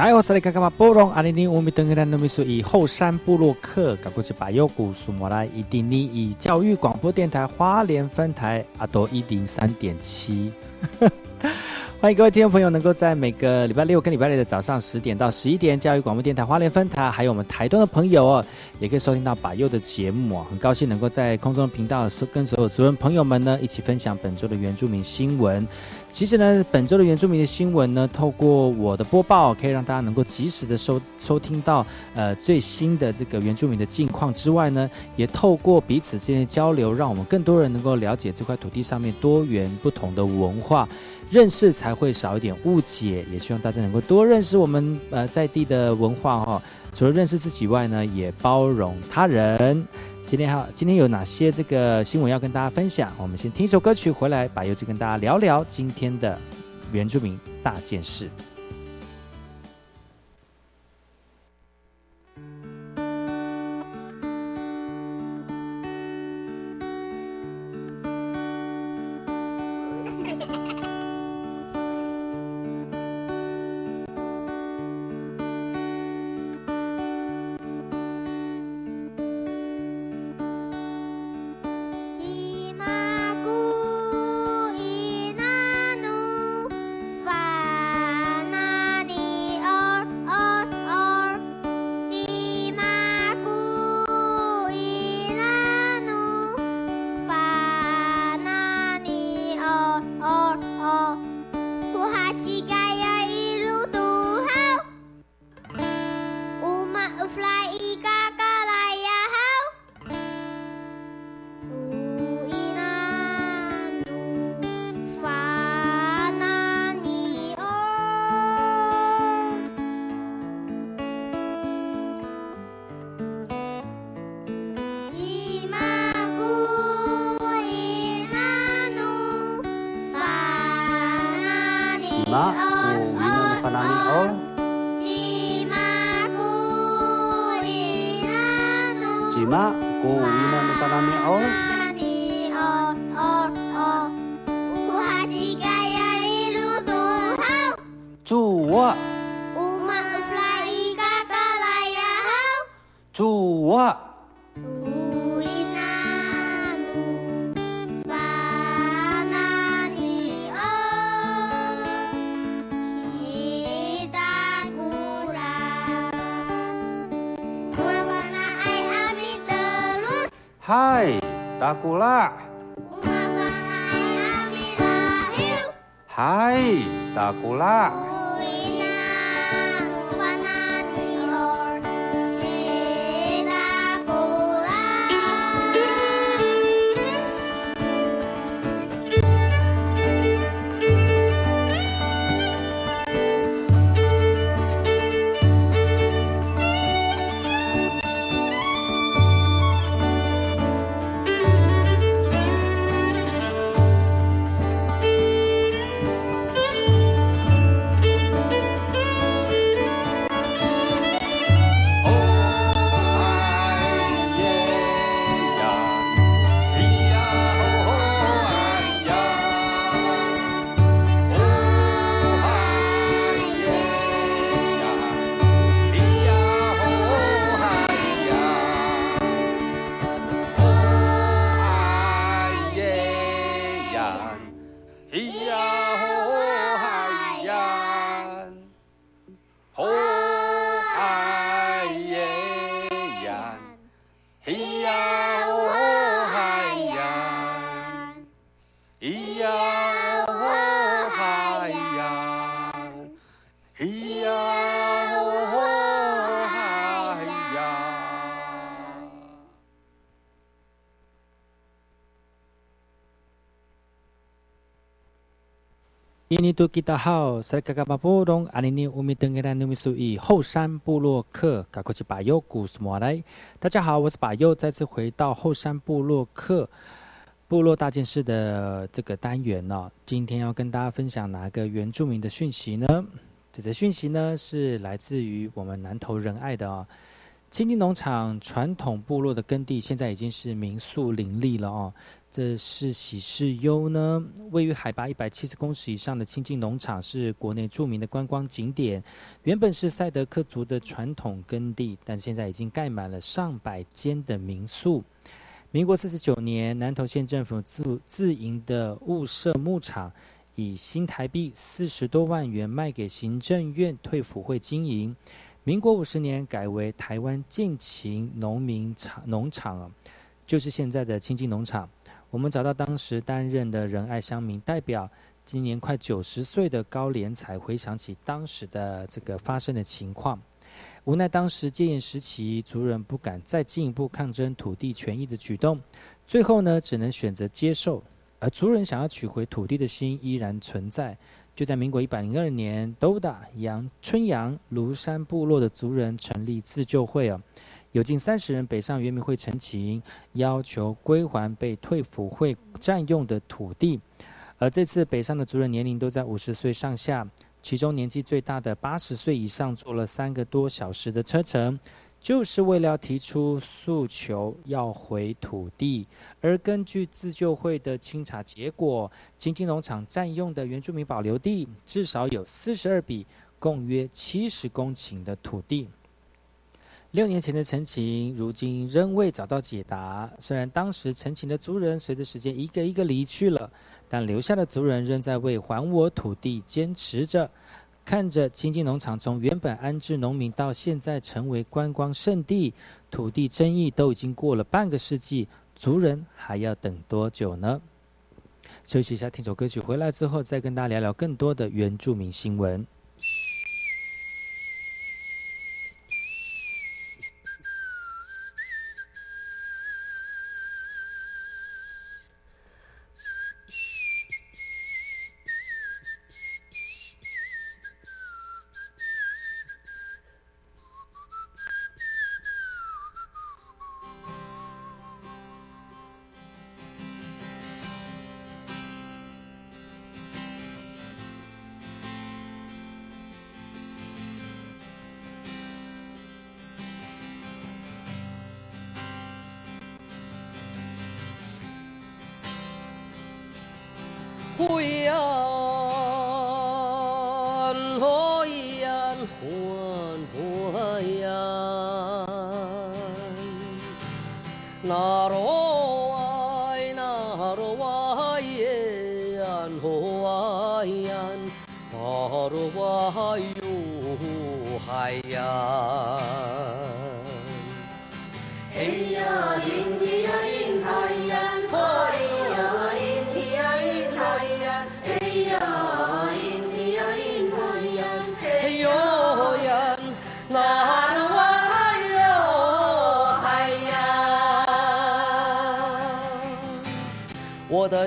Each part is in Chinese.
哎，我是来看看嘛，波隆阿里尼乌米登格兰努米苏以后山布洛克，搞过去把右古苏摩拉伊丁尼以教育广播电台花莲分台阿多一零三点七。欢迎各位听众朋友，能够在每个礼拜六跟礼拜日的早上十点到十一点，教育广播电台花莲分台，还有我们台东的朋友哦，也可以收听到把右的节目哦。很高兴能够在空中频道跟所有族人朋友们呢，一起分享本周的原住民新闻。其实呢，本周的原住民的新闻呢，透过我的播报，可以让大家能够及时的收收听到呃最新的这个原住民的近况之外呢，也透过彼此之间的交流，让我们更多人能够了解这块土地上面多元不同的文化。认识才会少一点误解，也希望大家能够多认识我们呃在地的文化哈。除了认识自己外呢，也包容他人。今天哈，今天有哪些这个新闻要跟大家分享？我们先听一首歌曲回来，把游就跟大家聊聊今天的原住民大件事。takulah. Hai, takulah. 印尼多吉达好，塞嘎嘎巴布隆阿尼尼乌米登格兰努米苏以后山部落克嘎过去巴尤古斯莫来。大家好，我是巴尤，再次回到后山部落克部落大件事的这个单元呢。今天要跟大家分享哪个原住民的讯息呢？这则讯息呢是来自于我们南投仁爱的哦。青金农场传统部落的耕地，现在已经是民宿林立了哦。这是喜事优呢，位于海拔一百七十公尺以上的清境农场是国内著名的观光景点。原本是赛德克族的传统耕地，但现在已经盖满了上百间的民宿。民国四十九年，南投县政府自自营的雾社牧场，以新台币四十多万元卖给行政院退辅会经营。民国五十年改为台湾近勤农民场农场就是现在的清境农场。我们找到当时担任的仁爱乡民代表，今年快九十岁的高连才回想起当时的这个发生的情况，无奈当时戒严时期，族人不敢再进一步抗争土地权益的举动，最后呢，只能选择接受。而族人想要取回土地的心依然存在。就在民国一百零二年，都打杨春阳庐山部落的族人成立自救会啊。有近三十人北上原民会陈情，要求归还被退辅会占用的土地。而这次北上的族人年龄都在五十岁上下，其中年纪最大的八十岁以上，坐了三个多小时的车程，就是为了要提出诉求要回土地。而根据自救会的清查结果，金金农场占用的原住民保留地至少有四十二笔，共约七十公顷的土地。六年前的陈情，如今仍未找到解答。虽然当时陈情的族人随着时间一个一个离去了，但留下的族人仍在为还我土地坚持着。看着清境农场从原本安置农民到现在成为观光胜地，土地争议都已经过了半个世纪，族人还要等多久呢？休息一下，听首歌曲，回来之后再跟大家聊聊更多的原住民新闻。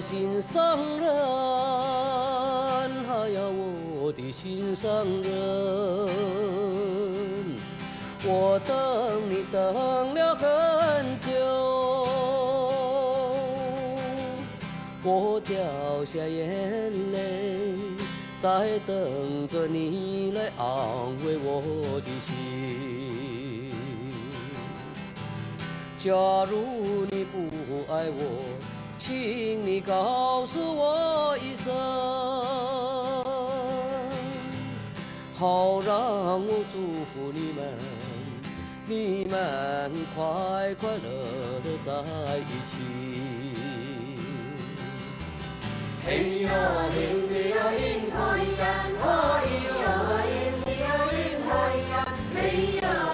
心上人，哎呀，我的心上人，我等你等了很久，我掉下眼泪，在等着你来安慰我的心。假如你不爱我。请你告诉我一声，好让我祝福你们，你们快快乐乐在一起。嘿呀，嘿呀，嘿呀，嘿呀。Naroai,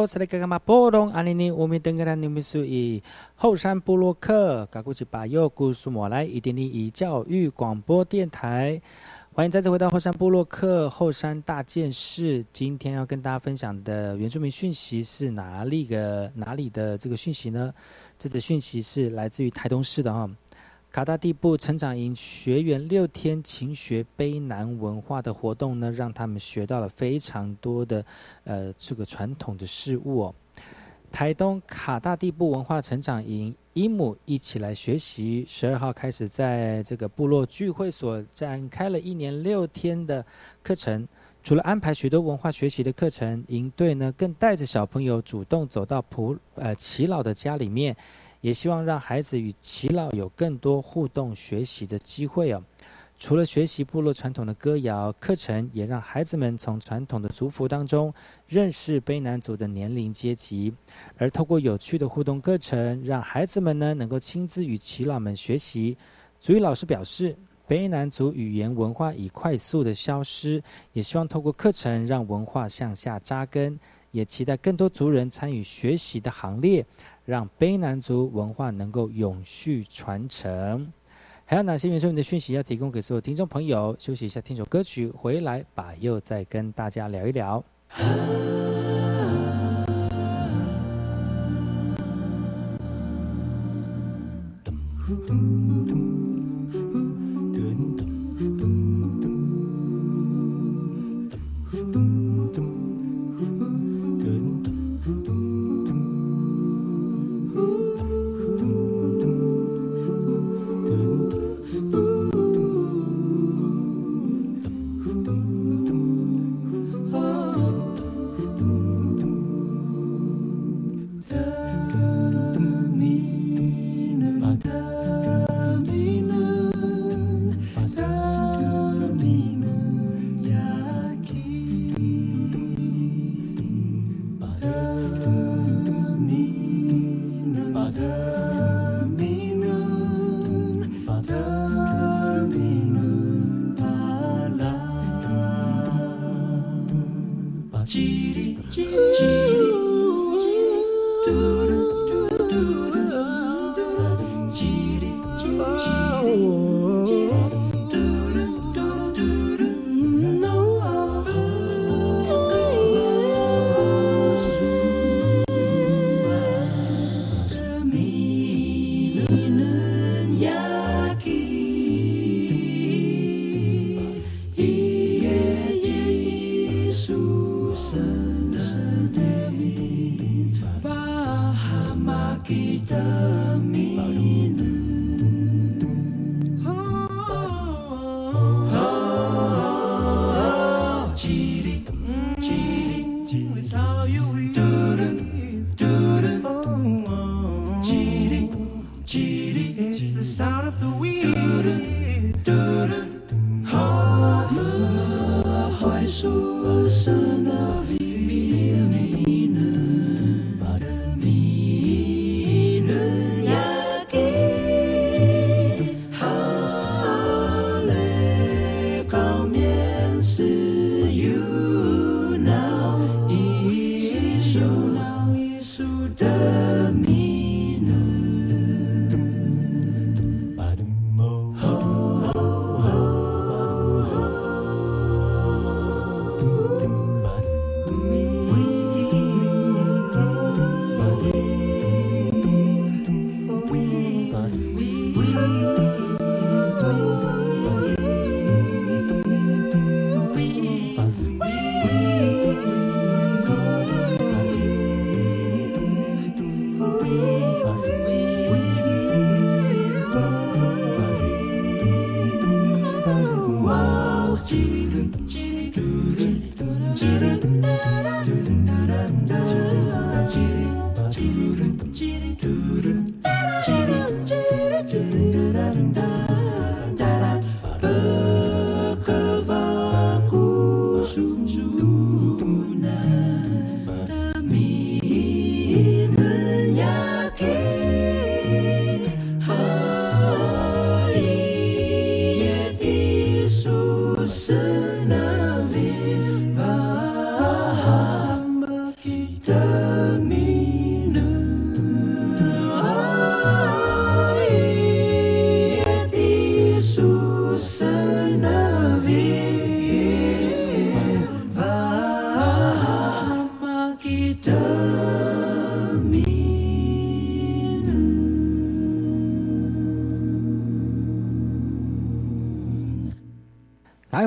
那爱好是那个嘛波隆阿尼尼乌米登格兰纽米苏以后山部落客，嘎古吉巴佑古苏莫来一点零一教育广播电台，欢迎再次回到后山部落客后山大件事。今天要跟大家分享的原住民讯息是哪里个哪里的这个讯息呢？这则讯息是来自于台东市的哈。卡大地部成长营学员六天勤学卑南文化的活动呢，让他们学到了非常多的呃这个传统的事物哦。台东卡大地部文化成长营伊姆一起来学习，十二号开始在这个部落聚会所展开了一年六天的课程。除了安排许多文化学习的课程，营队呢更带着小朋友主动走到普呃耆老的家里面，也希望让孩子与耆老有更多互动学习的机会哦。除了学习部落传统的歌谣课程，也让孩子们从传统的族服当中认识卑南族的年龄阶级，而透过有趣的互动课程，让孩子们呢能够亲自与耆老们学习。族语老师表示，卑南族语言文化已快速的消失，也希望透过课程让文化向下扎根，也期待更多族人参与学习的行列，让卑南族文化能够永续传承。还有哪些原住民的讯息要提供给所有听众朋友？休息一下，听首歌曲，回来把又再跟大家聊一聊。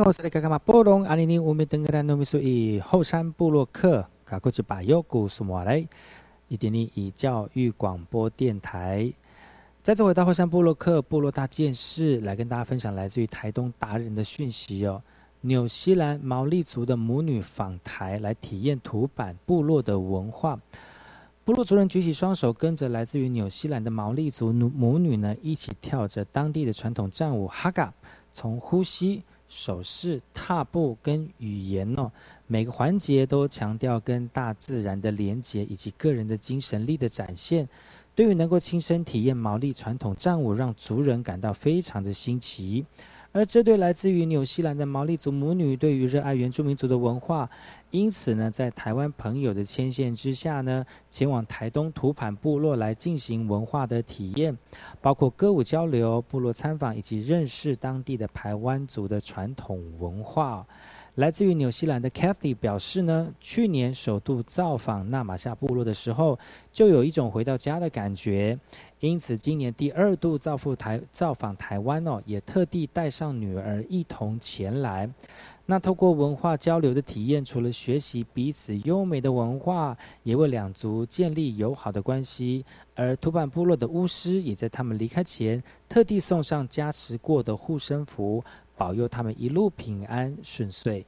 我是卡马波隆阿尼尼乌米登格兰努米苏以后山布洛克卡库吉巴尤古苏莫雷，伊点尼以教育广播电台。再次回到后山布洛克部落大件事，来跟大家分享来自于台东达人的讯息哦。纽西兰毛利族的母女访台，来体验土板部落的文化。部落族人举起双手，跟着来自于纽西兰的毛利族母女呢，一起跳着当地的传统战舞哈嘎，从呼吸。手势、踏步跟语言哦，每个环节都强调跟大自然的连结以及个人的精神力的展现。对于能够亲身体验毛利传统战舞，让族人感到非常的新奇。而这对来自于纽西兰的毛利族母女，对于热爱原住民族的文化，因此呢，在台湾朋友的牵线之下呢，前往台东土盘部落来进行文化的体验，包括歌舞交流、部落参访以及认识当地的排湾族的传统文化。来自于纽西兰的 Kathy 表示呢，去年首度造访纳马夏部落的时候，就有一种回到家的感觉。因此，今年第二度造访台造访台湾哦，也特地带上女儿一同前来。那透过文化交流的体验，除了学习彼此优美的文化，也为两族建立友好的关系。而土板部落的巫师也在他们离开前，特地送上加持过的护身符。保佑他们一路平安顺遂。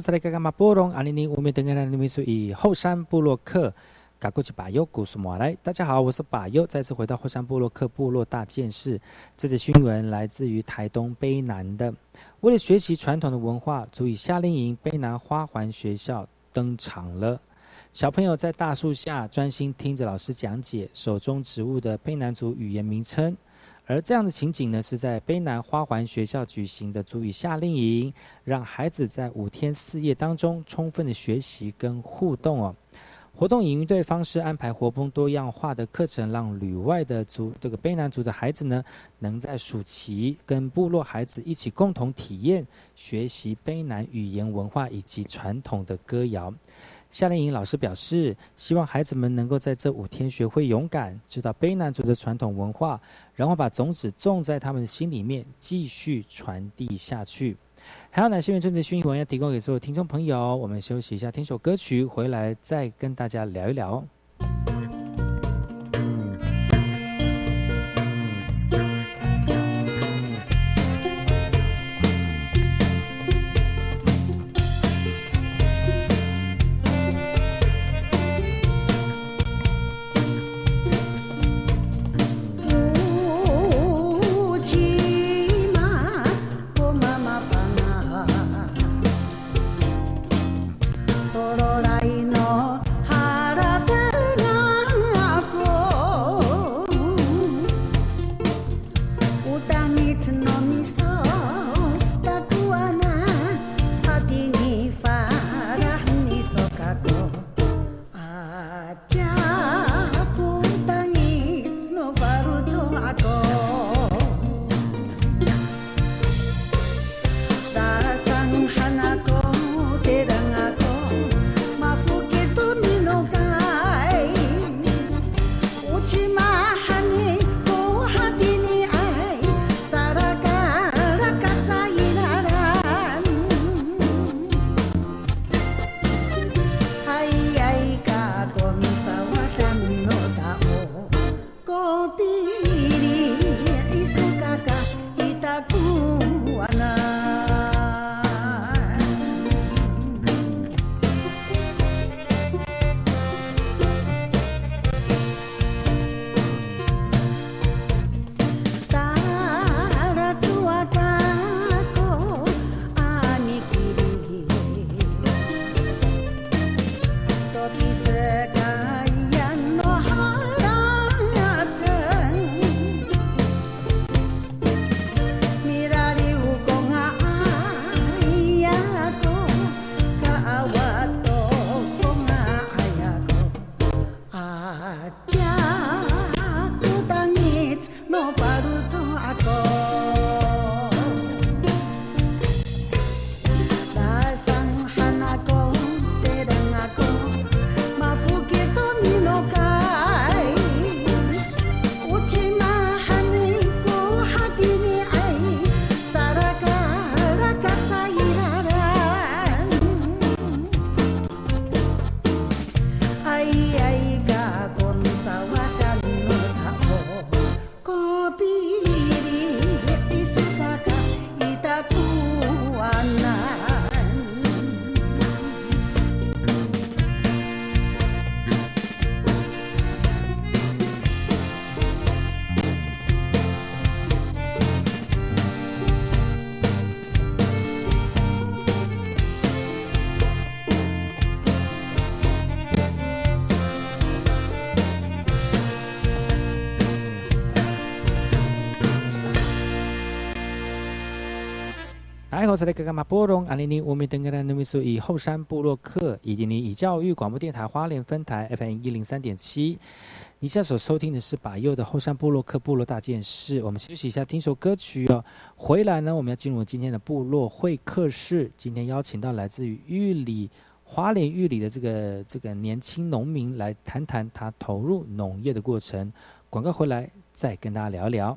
好，再来看看马波隆阿尼尼乌米登格兰的秘书以后山布洛克嘎过去把优古苏马来。大家好，我是把优，再次回到后山布洛克部落大件事。这则新闻来自于台东卑南的，为了学习传统的文化，足以夏令营卑南花环学校登场了。小朋友在大树下专心听着老师讲解手中植物的卑南族语言名称。而这样的情景呢，是在卑南花环学校举行的足语夏令营，让孩子在五天四夜当中充分的学习跟互动哦。活动以应对方式安排活泼多样化的课程，让旅外的族这个卑南族的孩子呢，能在暑期跟部落孩子一起共同体验学习卑南语言文化以及传统的歌谣。夏令营老师表示，希望孩子们能够在这五天学会勇敢，知道卑南族的传统文化，然后把种子种在他们的心里面，继续传递下去。还有哪些原创的讯息我要提供给所有听众朋友？我们休息一下，听首歌曲，回来再跟大家聊一聊。我是那个马波隆阿尼尼乌米登格兰努米苏以后山部落客以及你以教育广播电台花莲分台 FM 一零三点七，你现在所收听的是把右的后山部落客部落大件事。我们休息一下，听首歌曲哦。回来呢，我们要进入今天的部落会客室。今天邀请到来自于玉里花莲玉里的这个这个年轻农民来谈谈他投入农业的过程。广告回来再跟大家聊聊。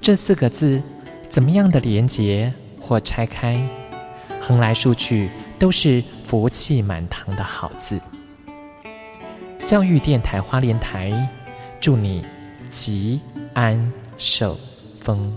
这四个字，怎么样的连结或拆开，横来竖去都是福气满堂的好字。教育电台花莲台，祝你吉安寿丰。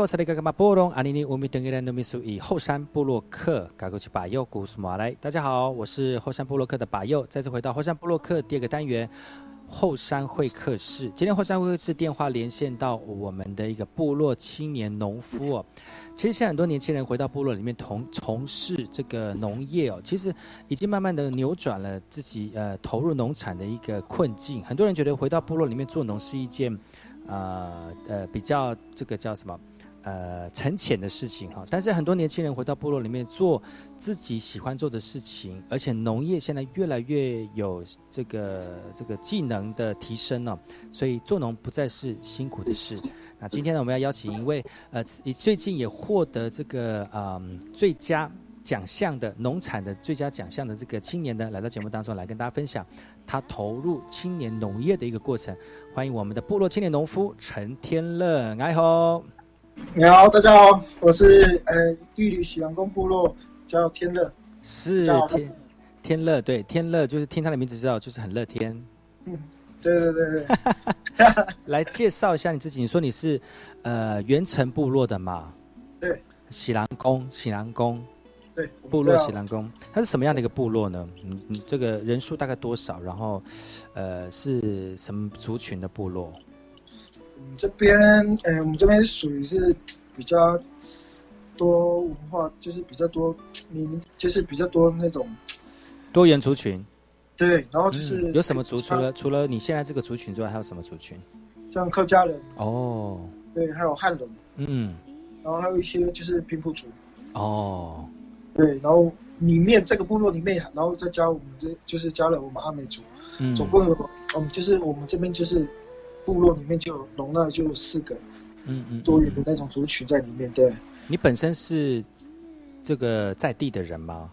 来，我是那个干嘛波隆阿尼尼乌米登格兰努米苏以后山布洛克，赶过去把右古苏马来。大家好，我是后山布洛克的把右，再次回到后山布洛克第二个单元后山会客室。今天后山会客室电话连线到我们的一个部落青年农夫哦。其实现在很多年轻人回到部落里面从从事这个农业哦，其实已经慢慢的扭转了自己呃投入农产的一个困境。很多人觉得回到部落里面做农是一件呃呃比较这个叫什么？呃，沉潜的事情哈，但是很多年轻人回到部落里面做自己喜欢做的事情，而且农业现在越来越有这个这个技能的提升了，所以做农不再是辛苦的事。那今天呢，我们要邀请一位呃，最近也获得这个嗯最佳奖项的农产的最佳奖项的这个青年呢，来到节目当中来跟大家分享他投入青年农业的一个过程。欢迎我们的部落青年农夫陈天乐，哎吼。你好，大家好，我是呃玉里喜阳宫部落，叫天乐，是天天乐，对天乐就是听他的名字知道就是很乐天。嗯，对对对对。来介绍一下你自己，你说你是呃元城部落的嘛？对。喜兰宫，喜兰宫。对。部落喜兰宫，它是什么样的一个部落呢？嗯嗯，这个人数大概多少？然后呃是什么族群的部落？这边，哎，我们这边属于是比较多文化，就是比较多民，就是比较多那种多元族群。对，然后就是有什么族？除了除了你现在这个族群之外，还有什么族群？像客家人。哦。对，还有汉人。嗯。然后还有一些就是平埔族。哦。对，然后里面这个部落里面，然后再加我们这就是加了我们阿美族，嗯，总共有，我们就是我们这边就是。部落里面就容纳就四个，嗯嗯，多元的那种族群在里面。对，你本身是这个在地的人吗？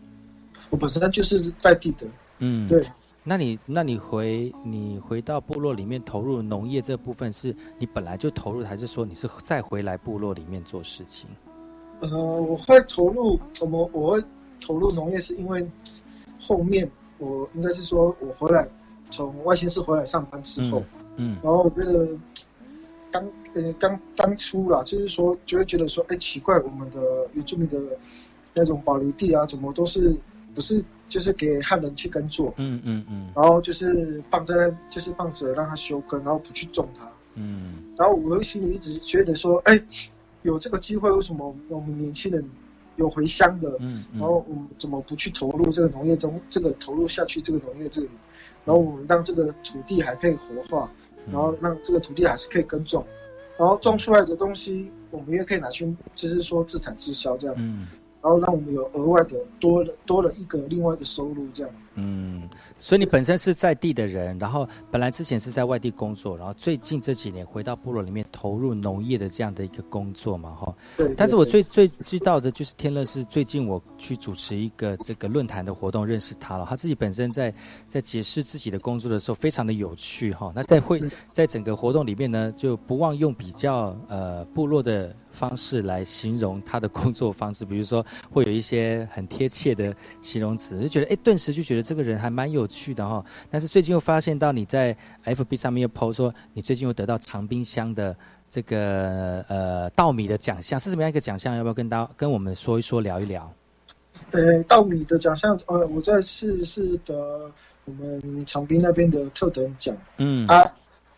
我本身就是在地的，嗯，对。那你那你回你回到部落里面投入农业这部分，是你本来就投入，还是说你是再回来部落里面做事情？呃，我会投入，我们我会投入农业，是因为后面我应该是说我回来从外县市回来上班之后，嗯，然后我觉得刚呃刚刚出啦，就是说就会觉得说，哎，奇怪，我们的原住民的那种保留地啊，怎么都是不是就是给汉人去耕作，嗯嗯嗯，然后就是放在就是放着让他休耕，然后不去种它，嗯，然后我心里一直觉得说，哎，有这个机会，为什么我们年轻人有回乡的，嗯，然后我们怎么不去投入这个农业中，这个投入下去这个农业这里，然后我们让这个土地还可以活化，然后让这个土地还是可以耕种，然后种出来的东西，我们也可以拿去，就是说自产自销这样，嗯，然后让我们有额外的多了多了一个另外的收入这样。嗯，所以你本身是在地的人，然后本来之前是在外地工作，然后最近这几年回到部落里面投入农业的这样的一个工作嘛，哈。对。但是我最最知道的就是天乐是最近我去主持一个这个论坛的活动，认识他了。他自己本身在在解释自己的工作的时候，非常的有趣哈。那在会在整个活动里面呢，就不忘用比较呃部落的方式来形容他的工作方式，比如说会有一些很贴切的形容词，就觉得哎，顿时就觉得。这个人还蛮有趣的哈，但是最近又发现到你在 FB 上面又 PO 说你最近又得到长滨乡的这个呃稻米的奖项，是什么样一个奖项？要不要跟大跟我们说一说，聊一聊？呃，稻米的奖项，呃，我在是是得我们长滨那边的特等奖。嗯啊，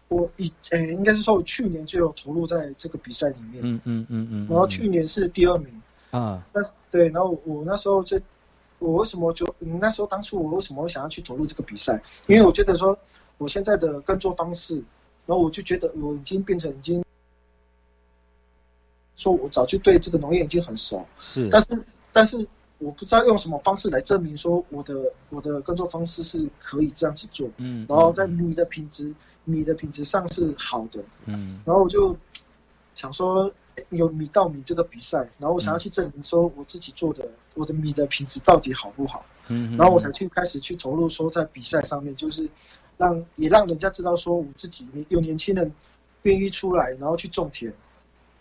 我以呃应该是说我去年就有投入在这个比赛里面。嗯嗯嗯嗯。然后去年是第二名。啊。但是对，然后我那时候就。我为什么就那时候当初我为什么会想要去投入这个比赛？因为我觉得说我现在的耕作方式，然后我就觉得我已经变成已经，说我早就对这个农业已经很熟，是，但是但是我不知道用什么方式来证明说我的我的耕作方式是可以这样子做，嗯，然后在米的品质米的品质上是好的，嗯，然后我就想说。有米稻米这个比赛，然后我想要去证明说我自己做的我的米的品质到底好不好，嗯，然后我才去开始去投入说在比赛上面，就是让也让人家知道说我自己有年轻人愿意出来，然后去种田，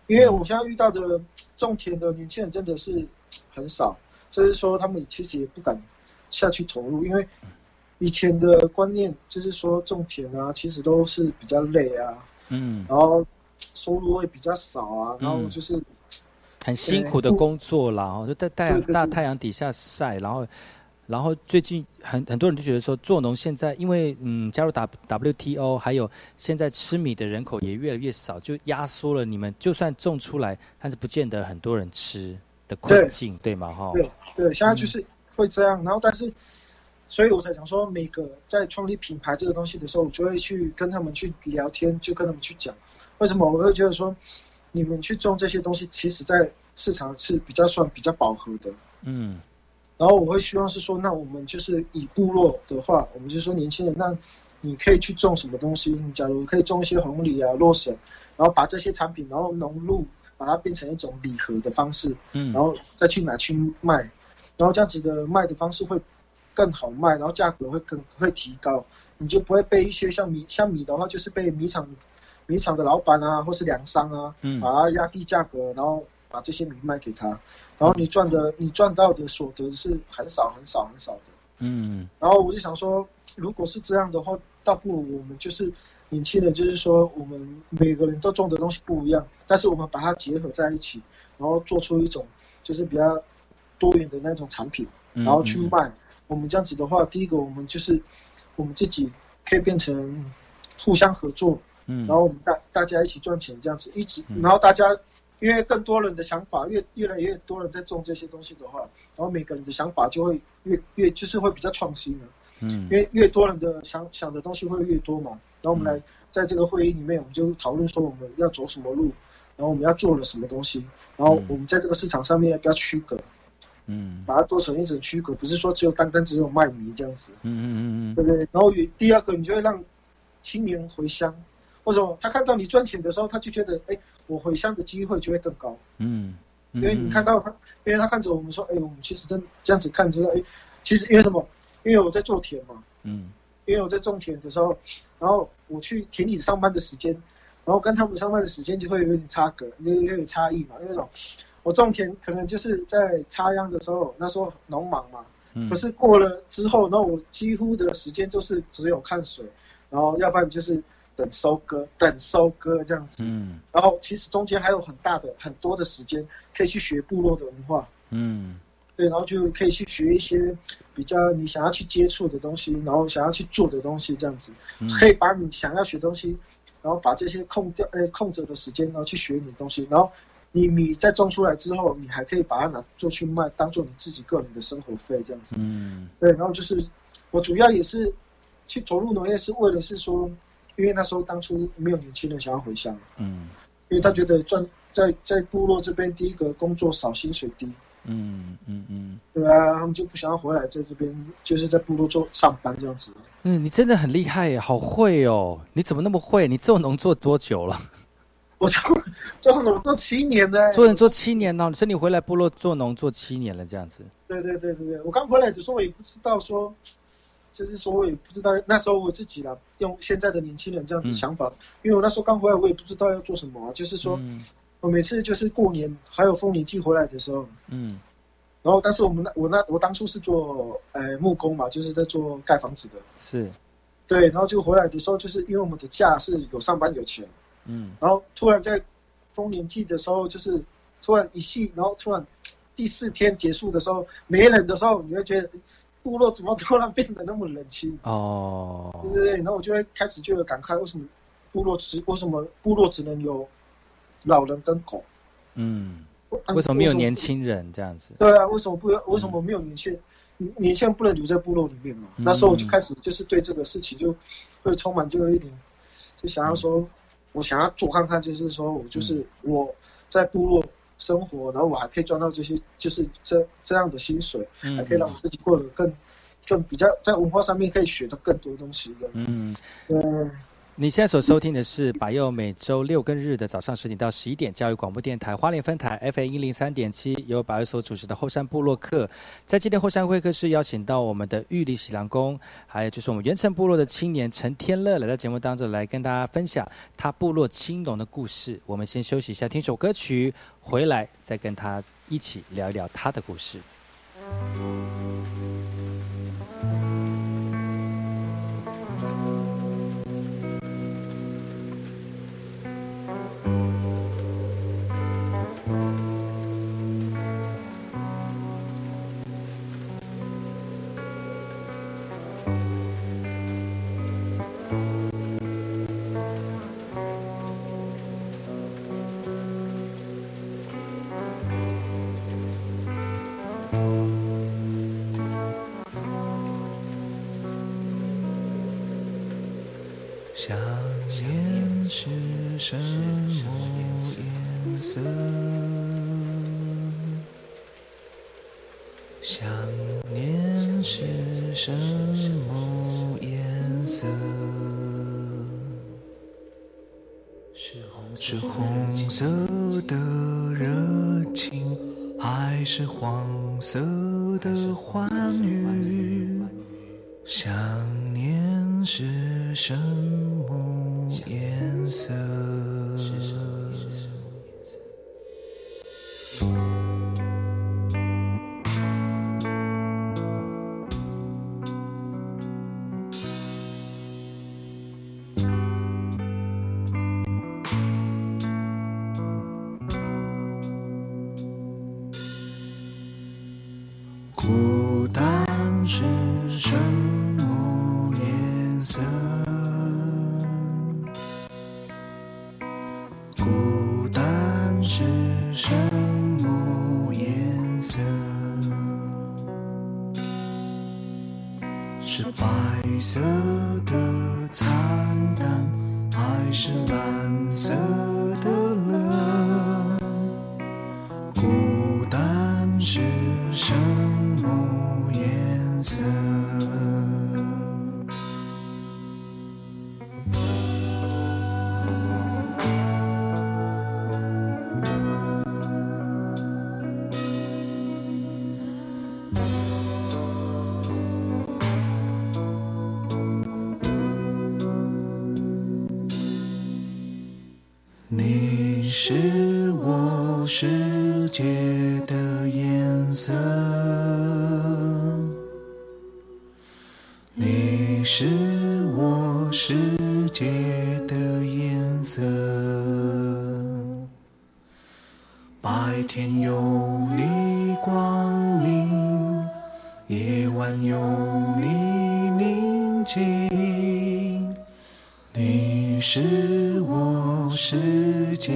因为我现在遇到的种田的年轻人真的是很少，就是说他们其实也不敢下去投入，因为以前的观念就是说种田啊，其实都是比较累啊，嗯，然后。收入会比较少啊，然后就是很辛苦的工作啦，哦，就在太阳大太阳底下晒，然后，然后最近很很多人就觉得说做农现在因为嗯加入 W W T O，还有现在吃米的人口也越来越少，就压缩了你们就算种出来，但是不见得很多人吃的困境，对吗？哈，对对，现在就是会这样，然后但是，所以我才想说，每个在创立品牌这个东西的时候，我就会去跟他们去聊天，就跟他们去讲。为什么我会觉得说，你们去种这些东西，其实在市场是比较算比较饱和的。嗯，然后我会希望是说，那我们就是以部落的话，我们就说年轻人，那你可以去种什么东西？你假如可以种一些红梨啊、洛神，然后把这些产品，然后融入，把它变成一种礼盒的方式，嗯，然后再去拿去卖，然后这样子的卖的方式会更好卖，然后价格会更会提高，你就不会被一些像米像米的话，就是被米厂。米厂的老板啊，或是粮商啊，嗯，把它压低价格，然后把这些米卖给他，然后你赚的，你赚到的所得是很少很少很少的，嗯，然后我就想说，如果是这样的话，倒不如我们就是年轻人，就是说我们每个人都种的东西不一样，但是我们把它结合在一起，然后做出一种就是比较多元的那种产品，然后去卖。我们这样子的话，第一个我们就是我们自己可以变成互相合作。嗯，然后我们大大家一起赚钱，这样子一直，然后大家因为更多人的想法越越来越多人在种这些东西的话，然后每个人的想法就会越越就是会比较创新的，嗯，因为越多人的想想的东西会越多嘛，然后我们来在这个会议里面，我们就讨论说我们要走什么路，然后我们要做了什么东西，然后我们在这个市场上面要不要区隔，嗯，把它做成一种区隔，不是说只有单单只有卖米这样子，嗯嗯嗯嗯，对不对？然后第二个，你就会让青年回乡。为什么他看到你赚钱的时候，他就觉得，哎，我回乡的机会就会更高。嗯因为你看到他，因为他看着我们说，哎，我们其实真这样子看着，哎，其实因为什么？因为我在做田嘛，嗯因为我在种田的时候，然后我去田里上班的时间，然后跟他们上班的时间就会有点差隔，就有点差异嘛。因为我种田可能就是在插秧的时候，那时候农忙嘛，嗯可是过了之后，那我几乎的时间就是只有看水，然后要不然就是等收割，等收割这样子。嗯。然后其实中间还有很大的很多的时间可以去学部落的文化，嗯。对，然后就可以去学一些比较你想要去接触的东西，然后想要去做的东西，这样子，嗯。可以把你想要学的东西，然后把这些空掉呃空着的时间，然后去学你的东西，然后你米在种出来之后，你还可以把它拿做去卖，当做你自己个人的生活费这样子。嗯。对，然后就是我主要也是去投入农业，是为了是说，因为那时候当初没有年轻人想要回乡，嗯因为他觉得赚在在部落这边，第一个工作少，薪水低，嗯嗯嗯对啊，他们就不想要回来在这边，就是在部落做上班这样子。嗯，你真的很厉害耶，好会哦！你怎么那么会？你做农做多久了？我做做农做七年的，做人做七年呢，所以你回来部落做农做七年了，这样子。对对对对对，我刚回来的时候，我也不知道说，就是说我也不知道那时候我自己啦，用现在的年轻人这样子嗯。想法，因为我那时候刚回来，我也不知道要做什么啊，就是说、嗯。我每次就是过年还有丰年祭回来的时候，嗯。然后但是我们那我那我当初是做呃木工嘛，就是在做盖房子的，是。对，然后就回来的时候，就是因为我们的假是有上班有钱，嗯。然后突然在丰年祭的时候，就是突然一系，然后突然第四天结束的时候没人的时候，你会觉得部落怎么突然变得那么冷清？哦对对对，然后我就会开始就有感慨，为什么部落只为什么部落只能有老人跟狗？嗯，啊为什么没有年？轻人这样子？对啊，为什么不为什么没有年轻人？年轻人不能留在部落里面嘛？嗯那时候我就开始就是对这个事情就会充满就有一点，就想要说，我想要做看看，就是说我就是我在部落生活，然后我还可以赚到这些，就是这这样的薪水，嗯还可以让我自己过得更更比较在文化上面可以学到更多东西的。嗯，嗯，你现在所收听的是百佑每周六跟日的早上十点到十一点教育广播电台花莲分台 FM 一零三点七，由百佑所主持的后山部落客。在今天后山会客室邀请到我们的玉里喜郎公，还有就是我们原城部落的青年陈天乐来到节目当中来跟大家分享他部落青龙的故事。我们先休息一下，听首歌曲，回来再跟他一起聊一聊他的故事。想念是什么颜色？想念是什么颜色？是红色的热情，还是黄色的欢愉？想念是什是我世界的颜色，你是我世界的颜色。白天有你光明，夜晚有你宁静。你是我世界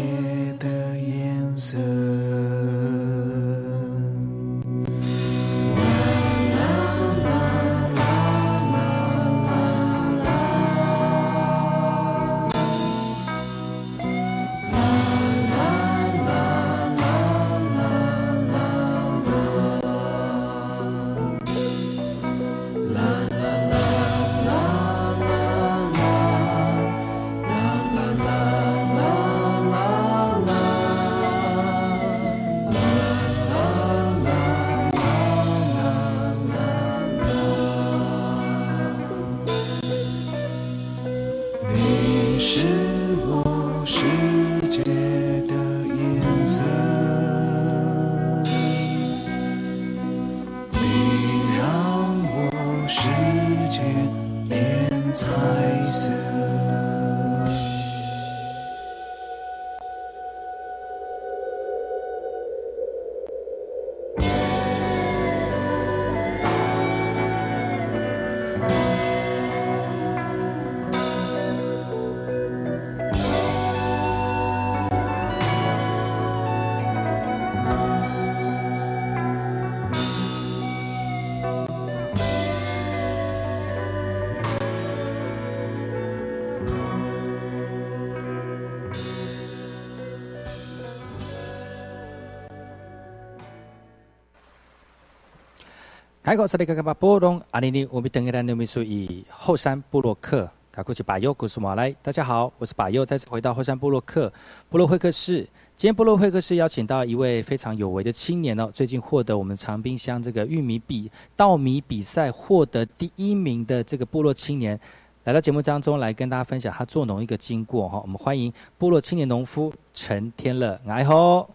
开口萨利卡卡巴波隆阿尼尼乌米登格兰努米苏以后山部落客卡库奇巴尤古苏马来，大家好，我是巴尤，再次回到后山部落客部落会客室。今天部落会客室邀请到一位非常有为的青年哦，最近获得我们长滨乡这个玉米比稻米比赛获得第一名的这个部落青年，来到节目当中来跟大家分享他做农一个经过哈。我们欢迎部落青年农夫陈天乐，来吼。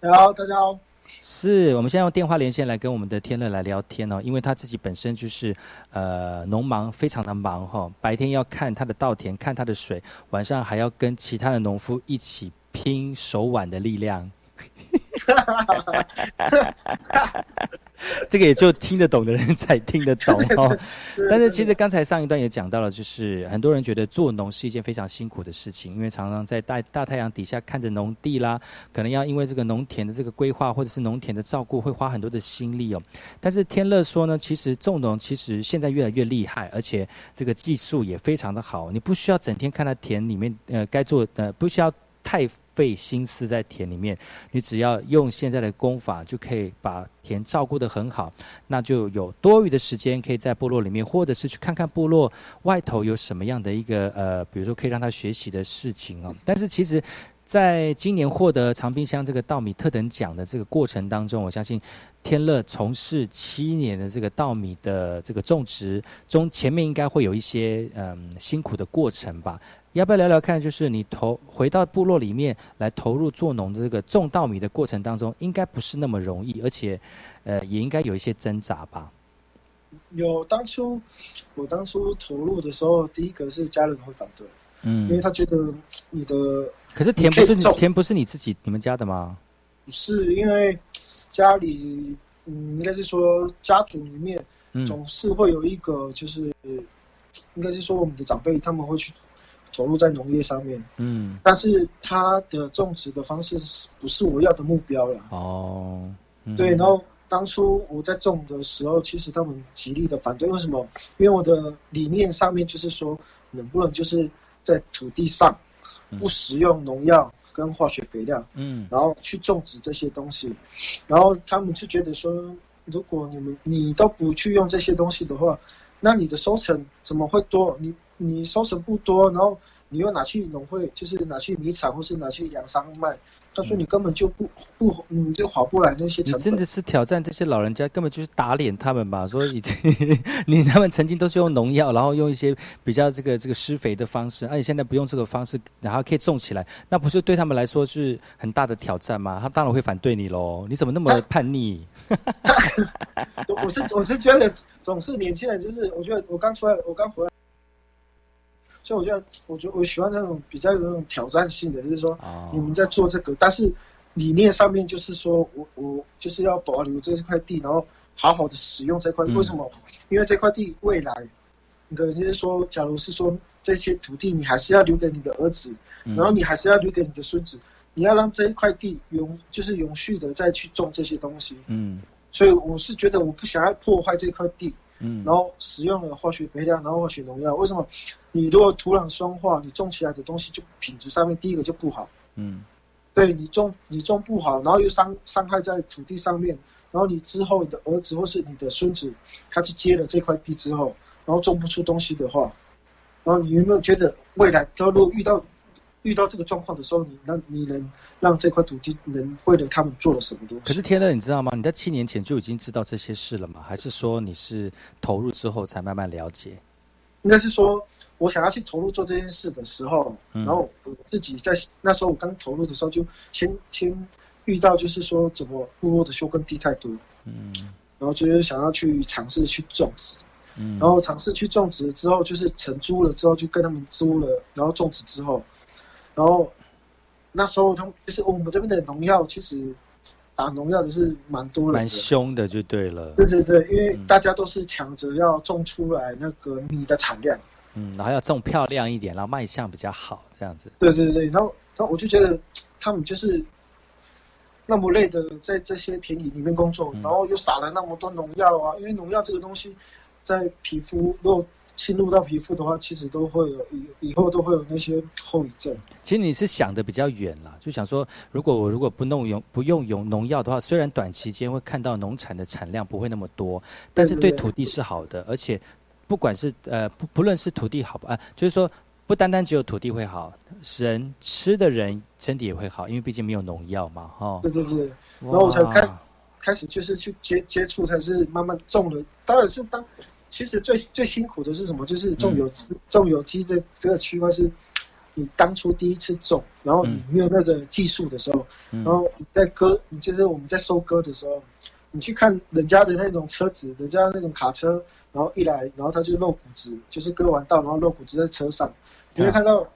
好，大家好。是我们先用电话连线来跟我们的天乐来聊天哦，因为他自己本身就是呃农忙，非常的忙哈、白天要看他的稻田，看他的水，晚上还要跟其他的农夫一起拼手腕的力量。这个也就听得懂的人才听得懂哦。但是其实刚才上一段也讲到了，就是很多人觉得做农是一件非常辛苦的事情，因为常常在大大太阳底下看着农地啦，可能要因为这个农田的这个规划或者是农田的照顾，会花很多的心力哦。但是天乐说呢，其实种农其实现在越来越厉害，而且这个技术也非常的好，你不需要整天看到田里面呃该做呃不需要太。费心思在田里面，你只要用现在的功法，就可以把田照顾得很好，那就有多余的时间可以在部落里面，或者是去看看部落外头有什么样的一个呃，比如说可以让他学习的事情哦。但是其实，在今年获得长滨乡这个稻米特等奖的这个过程当中，我相信天乐从事七年的这个稻米的这个种植中，前面应该会有一些嗯辛苦的过程吧。要不要聊聊看？就是你投回到部落里面来投入做农的这个种稻米的过程当中，应该不是那么容易，而且，呃，也应该有一些挣扎吧。有当初我当初投入的时候，第一个是家人会反对，嗯因为他觉得你的可是田不是你田不是你自己你们家的吗？不是因为家里，嗯，应该是说家族里面嗯总是会有一个，就是应该是说我们的长辈他们会去投入在农业上面，嗯，但是他的种植的方式是不是我要的目标了？哦，嗯对，然后当初我在种的时候，其实他们极力的反对，为什么？因为我的理念上面就是说，能不能就是在土地上不使用农药跟化学肥料，嗯。然后去种植这些东西，然后他们就觉得说，如果你们你都不去用这些东西的话，那你的收成怎么会多？你你收成不多，然后你又拿去农会，就是拿去米厂或是拿去养商卖，他说你根本就不不，你就划不来那些你成本。真的是挑战这些老人家，根本就是打脸他们吧？说已经 你他们曾经都是用农药，然后用一些比较这个这个施肥的方式，而且现在不用这个方式，然后可以种起来，那不是对他们来说是很大的挑战吗？他当然会反对你喽！你怎么那么叛逆？我是我是觉得总是年轻人，就是我觉得我刚出来，我刚回来，所以我觉得我觉得我喜欢那种比较有那种挑战性的，就是说哦你们在做这个，但是理念上面就是说我我就是要保留这块地，然后好好的使用这块。嗯为什么？因为这块地未来，可能就是说，假如是说这些土地你还是要留给你的儿子，嗯然后你还是要留给你的孙子，你要让这一块地永就是永续的再去种这些东西。嗯所以我是觉得我不想要破坏这块地，嗯，然后使用了化学肥料，然后化学农药。为什么？你如果土壤酸化，你种起来的东西就品质上面第一个就不好。嗯对你种你种不好，然后又伤伤害在土地上面，然后你之后你的儿子或是你的孙子，他去接了这块地之后，然后种不出东西的话，然后你有没有觉得未来他如果遇到遇到这个状况的时候，你那你能让这块土地能为了他们做了什么东西？可是天乐，你知道吗？你在七年前就已经知道这些事了吗？还是说你是投入之后才慢慢了解？应该是说，我想要去投入做这件事的时候，嗯然后我自己在那时候我刚投入的时候，就先先遇到就是说怎么部落的休耕地太多，嗯然后就是想要去尝试去种植，嗯，然后尝试去种植之后，就是承租了之后就跟他们租了，然后种植之后，然后那时候他们就是我们这边的农药，其实打农药的是蛮多的蛮。凶的就对了。对对对，因为嗯大家都是抢着要种出来那个米的产量。嗯，然后要种漂亮一点，然后卖相比较好，这样子。对对对，然后然后我就觉得他们就是那么累的在这些田野里面工作，嗯然后又撒了那么多农药啊，因为农药这个东西在皮肤如果侵入到皮肤的话，其实都会有以以后都会有那些后遗症。其实你是想的比较远了，就想说，如果我如果不弄用不用用农药的话，虽然短期间会看到农产的产量不会那么多，但是对土地是好的，而且不管是呃不不论是土地好不啊、就是说不单单只有土地会好，人吃的人身体也会好，因为毕竟没有农药嘛，哈、对对对，然后我才开开始就是去接接触，才是慢慢种了。当然是当其实最最辛苦的是什么？就是种有机，种有机这这个区块是，你当初第一次种，然后你没有那个技术的时候，嗯然后你在割，你就是我们在收割的时候，你去看人家的那种车子，人家那种卡车，然后一来，然后他就露骨子，就是割完稻，然后露骨子在车上，你会看到。明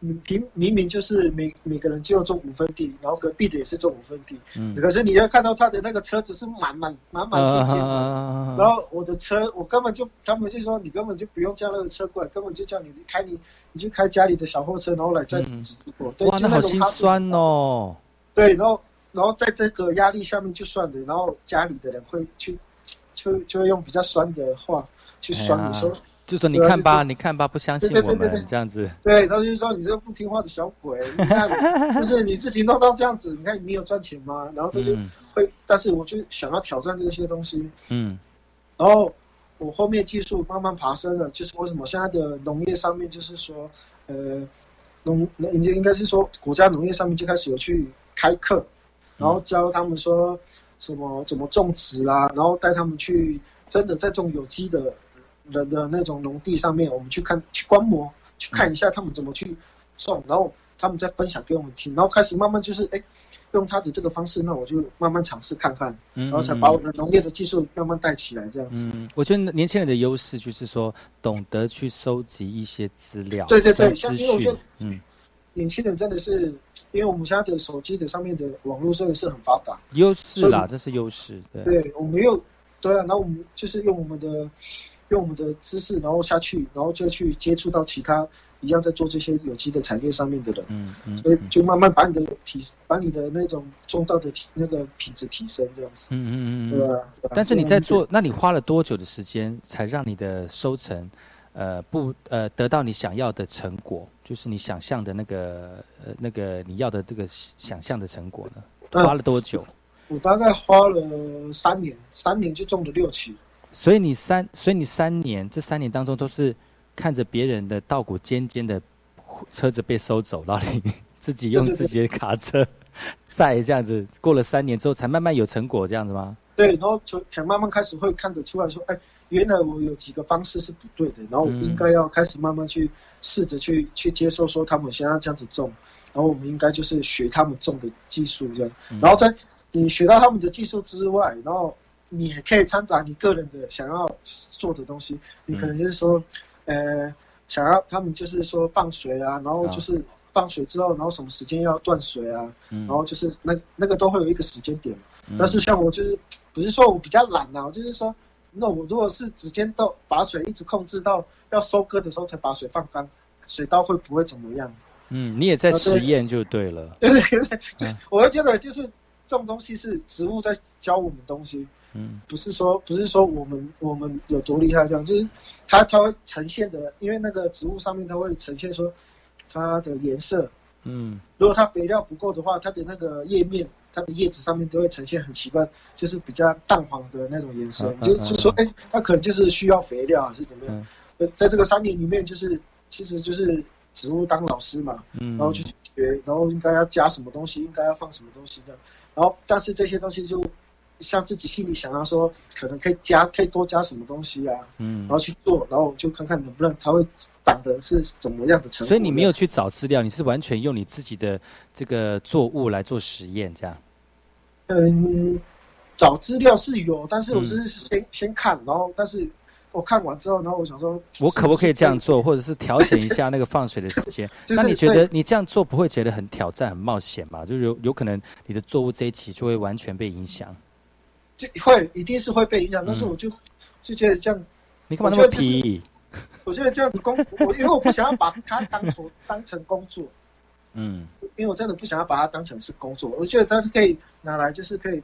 明明明就是每每个人就要种五分地，然后隔壁的也是种五分地，嗯可是你要看到他的那个车子是满满满满的，啊然后我的车我根本就他们就说你根本就不用叫那个车过来，根本就叫你开你你就开家里的小货车，然后来再直播。对哇，那好心酸哦。对，然后然后在这个压力下面就算了，然后家里的人会去就就会用比较酸的话去酸你说。就说你看吧，你看吧，不相信我对对对对对。们这样子。对，他就说你这个不听话的小鬼，你看，就是你自己弄到这样子，你看你有赚钱吗？然后这就嗯。会，但是我就想要挑战这些东西，嗯。然后我后面技术慢慢爬升了，就是为什么现在的农业上面就是说，呃，农应应该是说国家农业上面就开始有去开课，然后教他们说什么怎么种植啦，然后带他们去真的在种有机的人的那种农地上面，我们去看去观摩，去看一下他们怎么去送，然后他们再分享给我们听，然后开始慢慢就是哎。用他的这个方式，那我就慢慢尝试看看，嗯然后才把我的农业的技术慢慢带起来，这样子。嗯，我觉得年轻人的优势就是说，懂得去收集一些资料，对对对资讯像因为我觉得，嗯，年轻人真的是，因为我们现在的手机的上面的网络真的是很发达，优势啦，这是优势，对，对，我们又对啊，然后我们就是用我们的用我们的知识，然后下去，然后就去接触到其他一样在做这些有机的产业上面的人，嗯嗯所以就慢慢把你的提，把你的那种种稻的提那个品质提升，这样子，嗯嗯嗯对啊对啊但是你在做，那你花了多久的时间才让你的收成，呃，不呃得到你想要的成果，就是你想象的那个呃那个你要的这个想象的成果呢？嗯花了多久？我大概花了三年，三年就种了六期。所以你三，所以你三年，这三年当中都是看着别人的稻谷尖尖的车子被收走，然后你自己用自己的卡车 载这样子，过了三年之后才慢慢有成果这样子吗？对，然后就才慢慢开始会看得出来说，哎，原来我有几个方式是不对的，然后我应该要开始慢慢去试着去去接受说他们想要这样子种，然后我们应该就是学他们种的技术这样，然后在你学到他们的技术之外，然后你也可以掺杂你个人的想要做的东西，你可能就是说，呃，想要他们就是说放水啊，然后就是放水之后，然后什么时间要断水啊，然后就是那那个都会有一个时间点，但是像我就是不是说我比较懒呐，就是说，那我如果是直接到把水一直控制到要收割的时候才把水放干，水稻会不会怎么样？嗯，你也在实验就对了。对对对，就我会觉得就是这种东西是植物在教我们东西。嗯，不是说不是说我们我们有多厉害这样，就是它它会呈现的，因为那个植物上面它会呈现说它的颜色，嗯，如果它肥料不够的话，它的那个叶面，它的叶子上面都会呈现很奇怪，就是比较淡黄的那种颜色，就就说哎，它可能就是需要肥料还是怎么样？呃，在这个三年里面，就是其实就是植物当老师嘛，嗯，然后去学，然后应该要加什么东西，应该要放什么东西这样，然后但是这些东西就。像自己心里想要说，可能可以加，可以多加什么东西啊？嗯，然后去做，然后就看看能不能它会长得是怎么样的成。所以你没有去找资料，你是完全用你自己的这个作物来做实验，这样？嗯，找资料是有，但是我只是先先看，然后但是我看完之后，然后我想说，我可不可以这样做，或者是调整一下 那个放水的时间？那你觉得你这样做不会觉得很挑战、很冒险吗？就是有有可能你的作物这一期就会完全被影响。就会一定是会被影响，但是我就就觉得这样，你干嘛那么皮？我觉得这样子工，我因为我不想要把它当做当成工作，嗯，因为我真的不想要把它当成是工作，我觉得它是可以拿来，就是可以，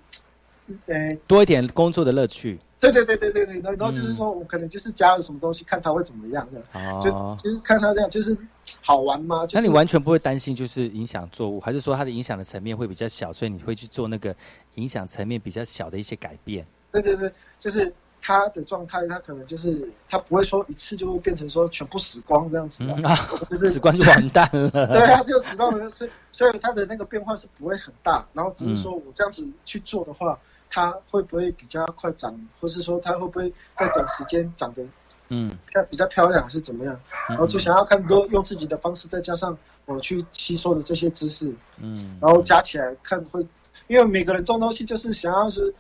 呃，多一点工作的乐趣。对对对对对对，然后就是说我可能就是加了什么东西，看它会怎么样的，就其实看它这样就是好玩吗？那你完全不会担心就是影响作物，还是说它的影响的层面会比较小，所以你会去做那个影响层面比较小的一些改变？对对对，就是它的状态，它可能就是它不会说一次就会变成说全部死光这样子啊，就是死光就完蛋了。对啊，就死光了，所以所以它的那个变化是不会很大，然后只是说我这样子去做的话。它会不会比较快长，或是说它会不会在短时间长得，嗯，漂比较漂亮，还是怎么样？然后就想要看多用自己的方式，再加上我去吸收的这些知识，嗯，然后加起来看会，因为每个人种东西就是想要是，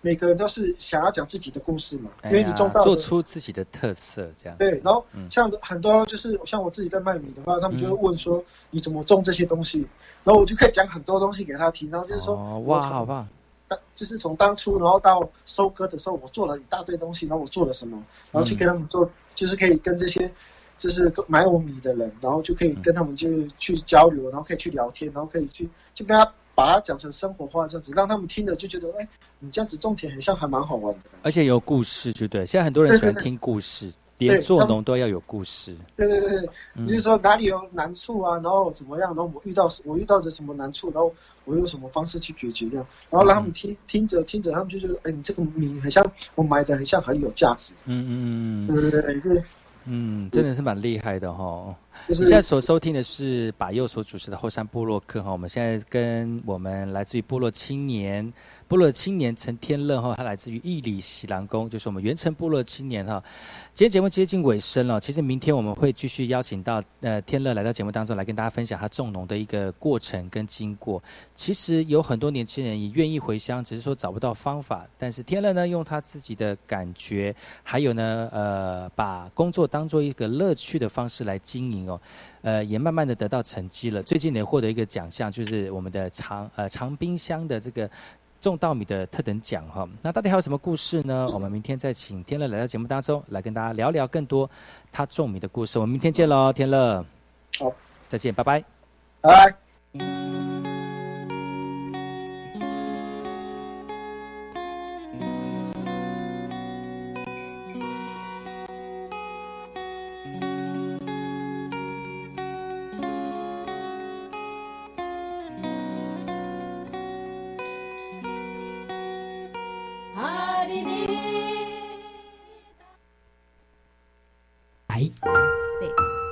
每个人都是想要讲自己的故事嘛，因为你种到做出自己的特色这样。对，然后像很多就是像我自己在卖米的话，他们就会问说你怎么种这些东西，然后我就可以讲很多东西给他听，然后就是说哇，好棒。就是从当初，然后到收割的时候，我做了一大堆东西，然后我做了什么，然后去跟他们做，就是可以跟这些，就是买我米的人，然后就可以跟他们就去交流，然后可以去聊天，然后可以去就跟他把它讲成生活化这样子，让他们听了就觉得，哎，你这样子种田很像，还蛮好玩的。而且有故事，就对。现在很多人喜欢听故事。连做农都要有故事。对对对，就是说哪里有难处啊，然后怎么样，然后我遇到我遇到的什么难处，然后我用什么方式去解决这样，然后让他们听听着听着，他们就觉得，哎，你这个米很像我买的，很像很有价值。嗯嗯嗯，对对对，是，嗯，真的是蛮厉害的哈。你现在所收听的是把右所主持的后山部落客哈，我们现在跟我们来自于部落青年。部落青年陈天乐哈，他来自于义里喜兰宫，就是我们原城部落青年哈。今天节目接近尾声了，其实明天我们会继续邀请到呃天乐来到节目当中来跟大家分享他种农的一个过程跟经过。其实有很多年轻人也愿意回乡，只是说找不到方法。但是天乐呢，用他自己的感觉，还有呢呃把工作当做一个乐趣的方式来经营哦，呃也慢慢的得到成绩了。最近也获得一个奖项，就是我们的长呃长冰箱的这个。种稻米的特等奖哈，那到底还有什么故事呢？我们明天再请天乐来到节目当中，来跟大家聊聊更多他种米的故事。我们明天见喽，天乐。好，再见，拜拜。拜。